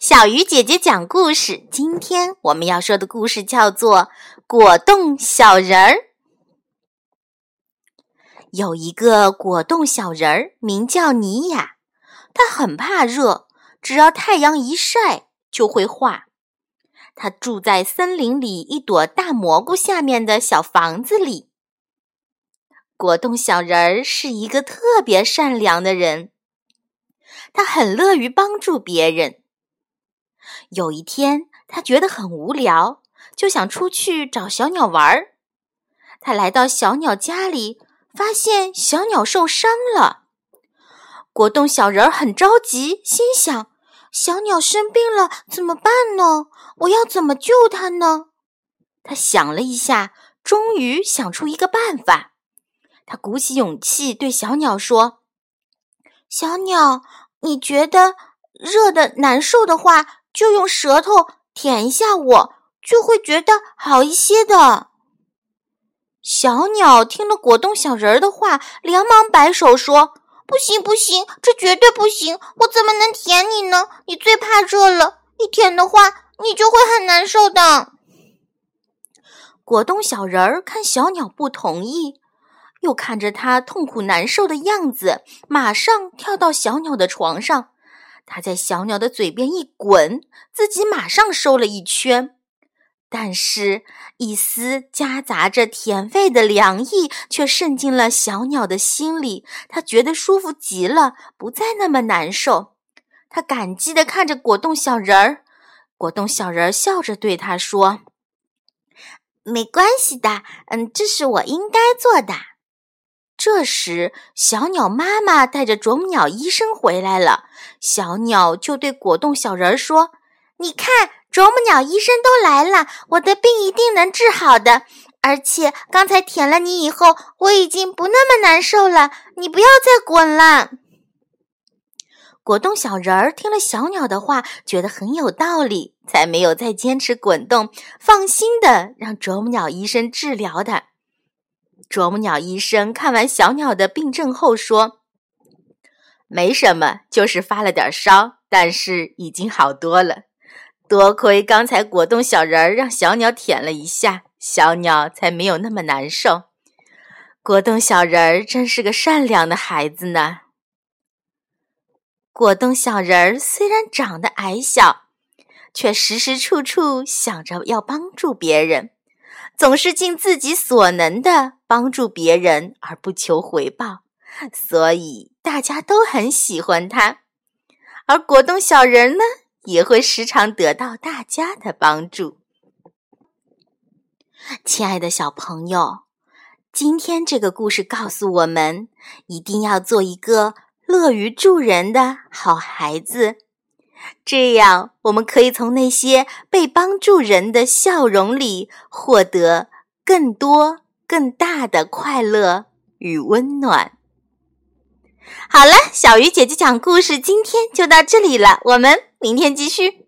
小鱼姐姐讲故事。今天我们要说的故事叫做《果冻小人儿》。有一个果冻小人儿，名叫尼亚，他很怕热，只要太阳一晒就会化。他住在森林里一朵大蘑菇下面的小房子里。果冻小人儿是一个特别善良的人，他很乐于帮助别人。有一天，他觉得很无聊，就想出去找小鸟玩儿。他来到小鸟家里，发现小鸟受伤了。果冻小人儿很着急，心想：小鸟生病了怎么办呢？我要怎么救它呢？他想了一下，终于想出一个办法。他鼓起勇气对小鸟说：“小鸟，你觉得热的难受的话？”就用舌头舔一下我，就会觉得好一些的。小鸟听了果冻小人儿的话，连忙摆手说：“不行，不行，这绝对不行！我怎么能舔你呢？你最怕热了，一舔的话，你就会很难受的。”果冻小人儿看小鸟不同意，又看着它痛苦难受的样子，马上跳到小鸟的床上。他在小鸟的嘴边一滚，自己马上收了一圈，但是，一丝夹杂着甜味的凉意却渗进了小鸟的心里。他觉得舒服极了，不再那么难受。他感激地看着果冻小人儿，果冻小人儿笑着对他说：“没关系的，嗯，这是我应该做的。”这时，小鸟妈妈带着啄木鸟医生回来了。小鸟就对果冻小人说：“你看，啄木鸟医生都来了，我的病一定能治好的。而且刚才舔了你以后，我已经不那么难受了。你不要再滚了。”果冻小人儿听了小鸟的话，觉得很有道理，才没有再坚持滚动，放心的让啄木鸟医生治疗他。啄木鸟医生看完小鸟的病症后说：“没什么，就是发了点烧，但是已经好多了。多亏刚才果冻小人儿让小鸟舔了一下，小鸟才没有那么难受。果冻小人儿真是个善良的孩子呢。”果冻小人儿虽然长得矮小，却时时处处想着要帮助别人。总是尽自己所能的帮助别人而不求回报，所以大家都很喜欢他。而果冻小人呢，也会时常得到大家的帮助。亲爱的小朋友，今天这个故事告诉我们，一定要做一个乐于助人的好孩子。这样，我们可以从那些被帮助人的笑容里获得更多、更大的快乐与温暖。好了，小鱼姐姐讲故事，今天就到这里了，我们明天继续。